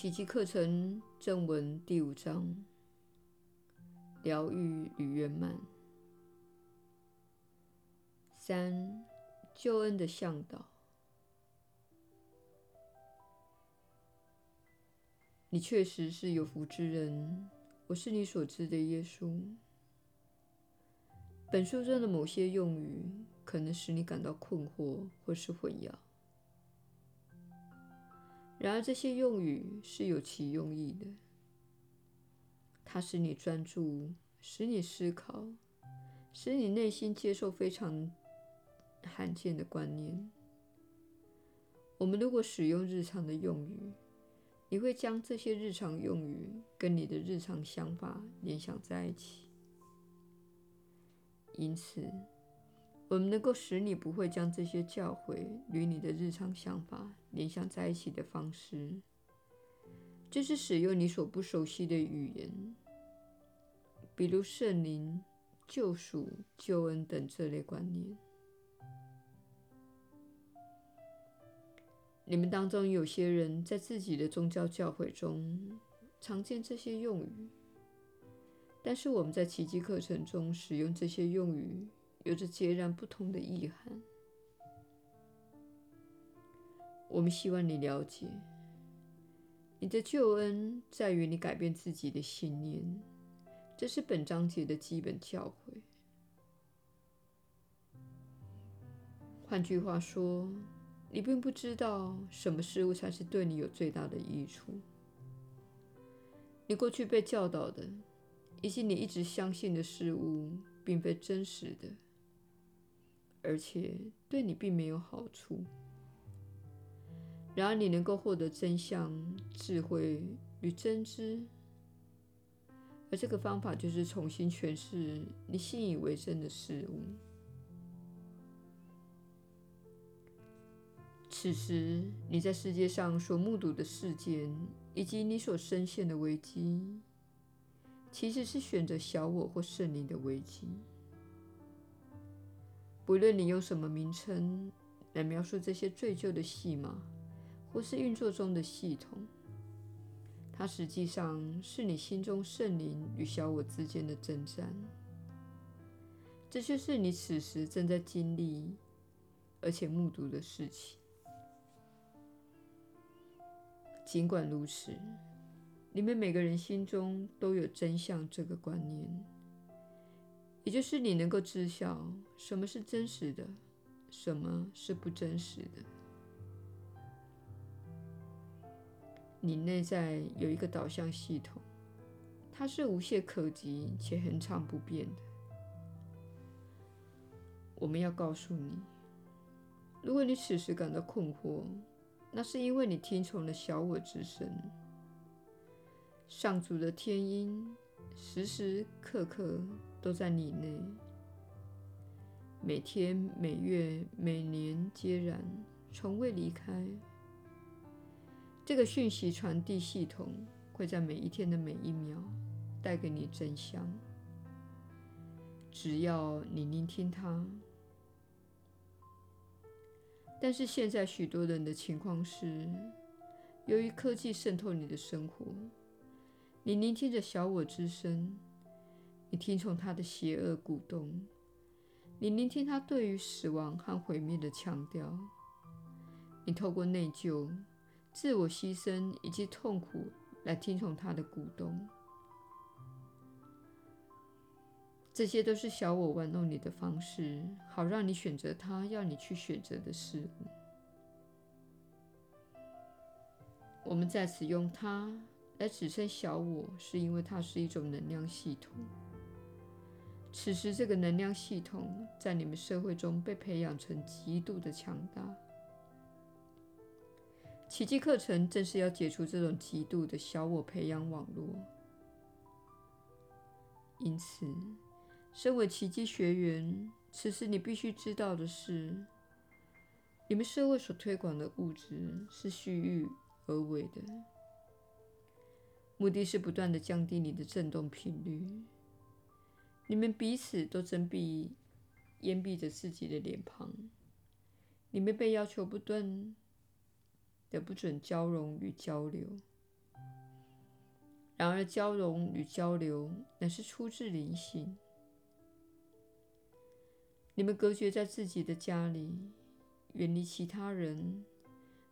奇迹课程正文第五章：疗愈与圆满。三、救恩的向导。你确实是有福之人。我是你所知的耶稣。本书中的某些用语可能使你感到困惑或是混淆。然而，这些用语是有其用意的。它使你专注，使你思考，使你内心接受非常罕见的观念。我们如果使用日常的用语，你会将这些日常用语跟你的日常想法联想在一起。因此，我们能够使你不会将这些教诲与你的日常想法联想在一起的方式，就是使用你所不熟悉的语言，比如圣灵、救赎、救恩等这类观念。你们当中有些人在自己的宗教教诲中常见这些用语。但是我们在奇迹课程中使用这些用语，有着截然不同的意涵。我们希望你了解，你的救恩在于你改变自己的信念，这是本章节的基本教诲。换句话说，你并不知道什么事物才是对你有最大的益处。你过去被教导的。以及你一直相信的事物，并非真实的，而且对你并没有好处。然而，你能够获得真相、智慧与真知，而这个方法就是重新诠释你信以为真的事物。此时，你在世界上所目睹的事件，以及你所深陷的危机。其实是选择小我或圣灵的危机。不论你用什么名称来描述这些最旧的戏码，或是运作中的系统，它实际上是你心中圣灵与小我之间的征战。这就是你此时正在经历而且目睹的事情。尽管如此。你们每个人心中都有真相这个观念，也就是你能够知晓什么是真实的，什么是不真实的。你内在有一个导向系统，它是无懈可击且恒常不变的。我们要告诉你，如果你此时感到困惑，那是因为你听从了小我之声。上主的天音时时刻刻都在你内，每天、每月、每年皆然，从未离开。这个讯息传递系统会在每一天的每一秒带给你真相，只要你聆听它。但是现在许多人的情况是，由于科技渗透你的生活。你聆听着小我之声，你听从他的邪恶鼓动，你聆听他对于死亡和毁灭的强调，你透过内疚、自我牺牲以及痛苦来听从他的鼓动。这些都是小我玩弄你的方式，好让你选择他要你去选择的事物。我们在此用它。来指称小我，是因为它是一种能量系统。此时，这个能量系统在你们社会中被培养成极度的强大。奇迹课程正是要解除这种极度的小我培养网络。因此，身为奇迹学员，此时你必须知道的是，你们社会所推广的物质是虚与而为的。目的是不断地降低你的振动频率。你们彼此都睁闭、掩蔽着自己的脸庞。你们被要求不断的不准交融与交流。然而，交融与交流乃是出自灵性。你们隔绝在自己的家里，远离其他人，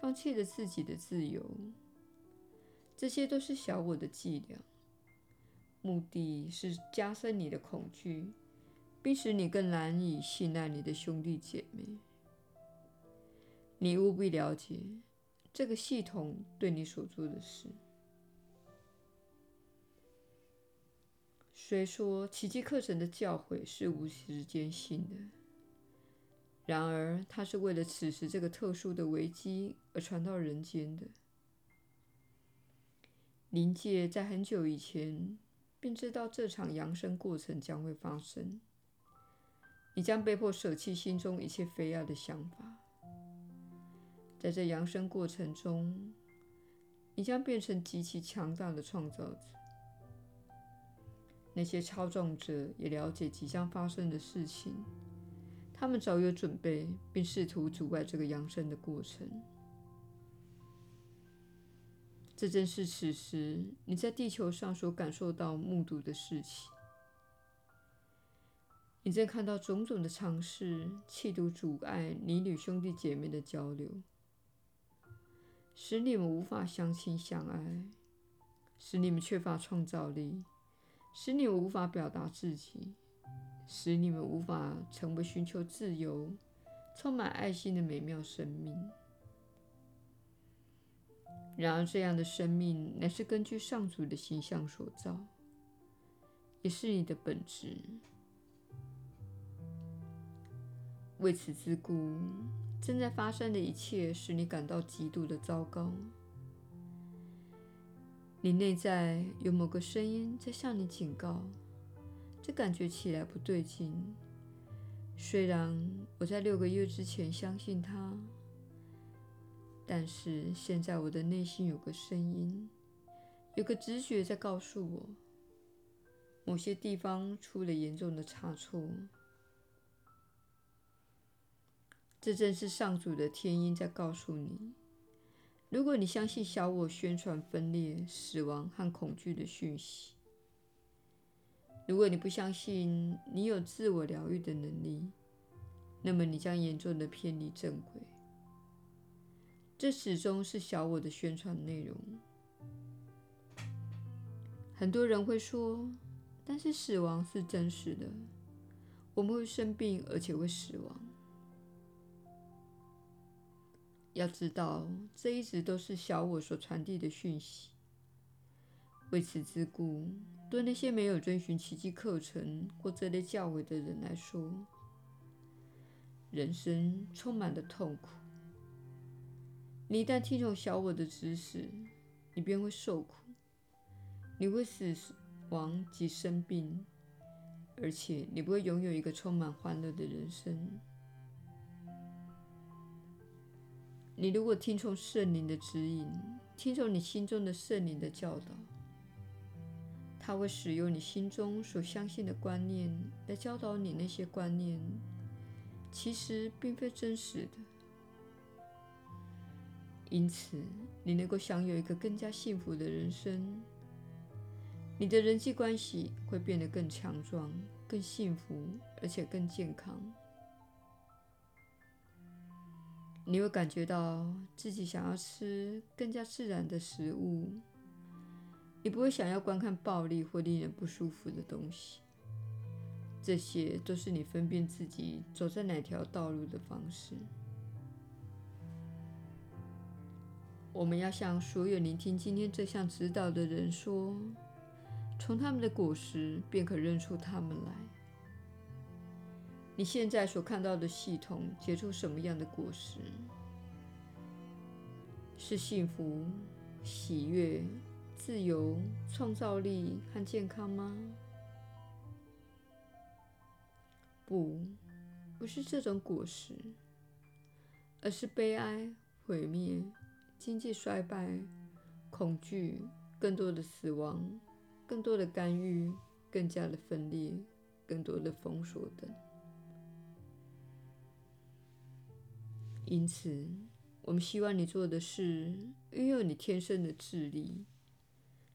放弃了自己的自由。这些都是小我的伎俩，目的是加深你的恐惧，并使你更难以信赖你的兄弟姐妹。你务必了解这个系统对你所做的事。虽说奇迹课程的教诲是无时间性的，然而它是为了此时这个特殊的危机而传到人间的。灵界在很久以前并知道这场扬升过程将会发生，你将被迫舍弃心中一切非要的想法。在这扬升过程中，你将变成极其强大的创造者。那些操纵者也了解即将发生的事情，他们早有准备，并试图阻碍这个扬升的过程。这正是此时你在地球上所感受到、目睹的事情。你正看到种种的尝试，企图阻碍你与兄弟姐妹的交流，使你们无法相亲相爱，使你们缺乏创造力。使你们无法表达自己，使你们无法成为寻求自由、充满爱心的美妙生命。然而，这样的生命乃是根据上主的形象所造，也是你的本质。为此之故，正在发生的一切使你感到极度的糟糕。你内在有某个声音在向你警告，这感觉起来不对劲。虽然我在六个月之前相信他，但是现在我的内心有个声音，有个直觉在告诉我，某些地方出了严重的差错。这正是上主的天音在告诉你。如果你相信小我宣传分裂、死亡和恐惧的讯息，如果你不相信你有自我疗愈的能力，那么你将严重的偏离正轨。这始终是小我的宣传内容。很多人会说：“但是死亡是真实的，我们会生病，而且会死亡。”要知道，这一直都是小我所传递的讯息。为此之故，对那些没有遵循奇迹课程或这类教诲的人来说，人生充满了痛苦。你一旦听从小我的指使，你便会受苦，你会死亡及生病，而且你不会拥有一个充满欢乐的人生。你如果听从圣灵的指引，听从你心中的圣灵的教导，他会使用你心中所相信的观念来教导你那些观念，其实并非真实的。因此，你能够享有一个更加幸福的人生，你的人际关系会变得更强壮、更幸福，而且更健康。你会感觉到自己想要吃更加自然的食物，你不会想要观看暴力或令人不舒服的东西。这些都是你分辨自己走在哪条道路的方式。我们要向所有聆听今天这项指导的人说：从他们的果实便可认出他们来。你现在所看到的系统结出什么样的果实？是幸福、喜悦、自由、创造力和健康吗？不，不是这种果实，而是悲哀、毁灭、经济衰败、恐惧、更多的死亡、更多的干预、更加的分裂、更多的封锁等。因此，我们希望你做的是运用你天生的智力，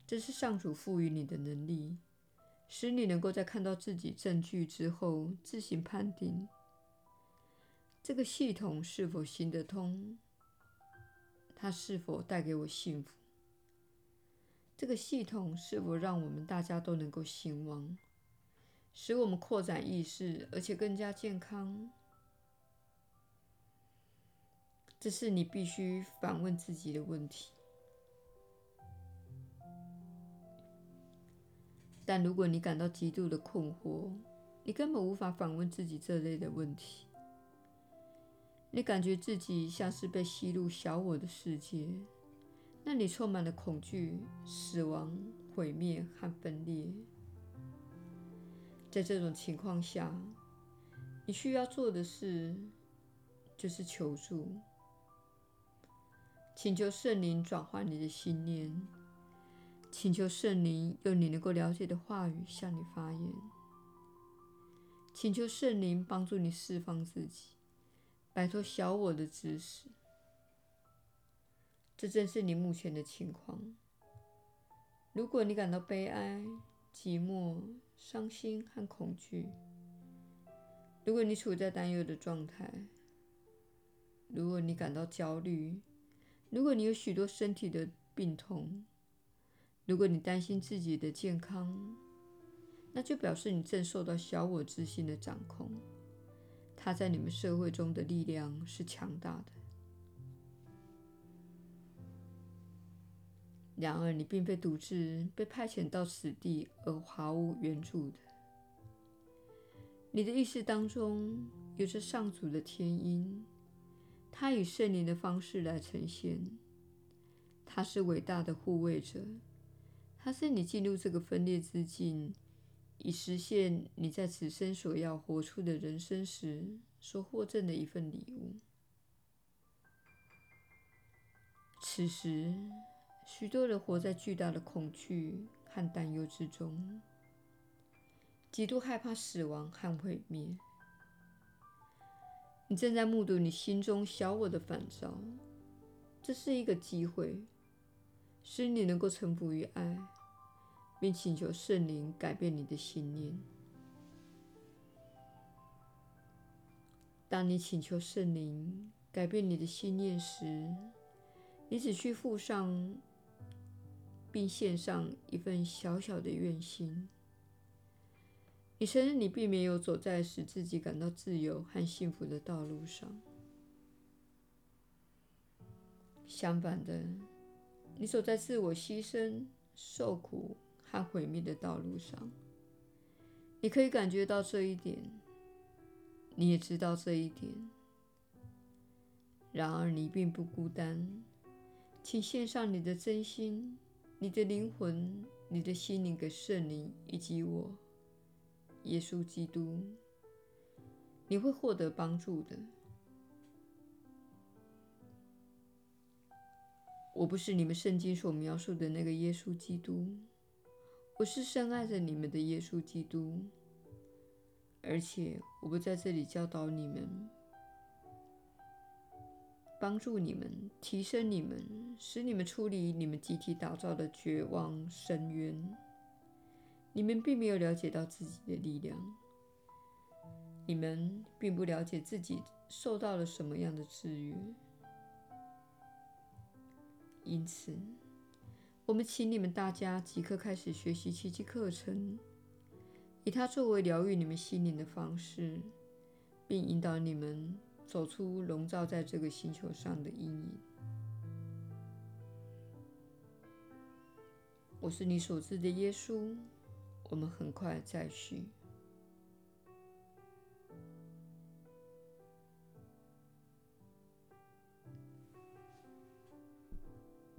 这是上主赋予你的能力，使你能够在看到自己证据之后自行判定这个系统是否行得通，它是否带给我幸福，这个系统是否让我们大家都能够兴旺，使我们扩展意识，而且更加健康。这是你必须反问自己的问题。但如果你感到极度的困惑，你根本无法反问自己这类的问题。你感觉自己像是被吸入小我的世界，那里充满了恐惧、死亡、毁灭和分裂。在这种情况下，你需要做的事就是求助，请求圣灵转换你的信念。请求圣灵用你能够了解的话语向你发言，请求圣灵帮助你释放自己，摆脱小我的指使。这正是你目前的情况。如果你感到悲哀、寂寞、伤心和恐惧，如果你处在担忧的状态，如果你感到焦虑，如果你有许多身体的病痛，如果你担心自己的健康，那就表示你正受到小我之心的掌控。他在你们社会中的力量是强大的。然而，你并非独自被派遣到此地而毫无援助的。你的意识当中有着上主的天音，他以圣灵的方式来呈现。他是伟大的护卫者。它是你进入这个分裂之境，以实现你在此生所要活出的人生时所获赠的一份礼物。此时，许多人活在巨大的恐惧和担忧之中，极度害怕死亡和毁灭。你正在目睹你心中小我的反照，这是一个机会，使你能够臣服于爱。并请求圣灵改变你的信念。当你请求圣灵改变你的信念时，你只需附上并献上一份小小的愿心。你承认你并没有走在使自己感到自由和幸福的道路上。相反的，你走在自我牺牲、受苦。和毁灭的道路上，你可以感觉到这一点，你也知道这一点。然而，你并不孤单，请献上你的真心、你的灵魂、你的心灵给圣灵以及我，耶稣基督，你会获得帮助的。我不是你们圣经所描述的那个耶稣基督。我是深爱着你们的耶稣基督，而且我不在这里教导你们，帮助你们，提升你们，使你们出离你们集体打造的绝望深渊。你们并没有了解到自己的力量，你们并不了解自己受到了什么样的制约，因此。我们请你们大家即刻开始学习奇迹课程，以它作为疗愈你们心灵的方式，并引导你们走出笼罩在这个星球上的阴影。我是你所知的耶稣，我们很快再续。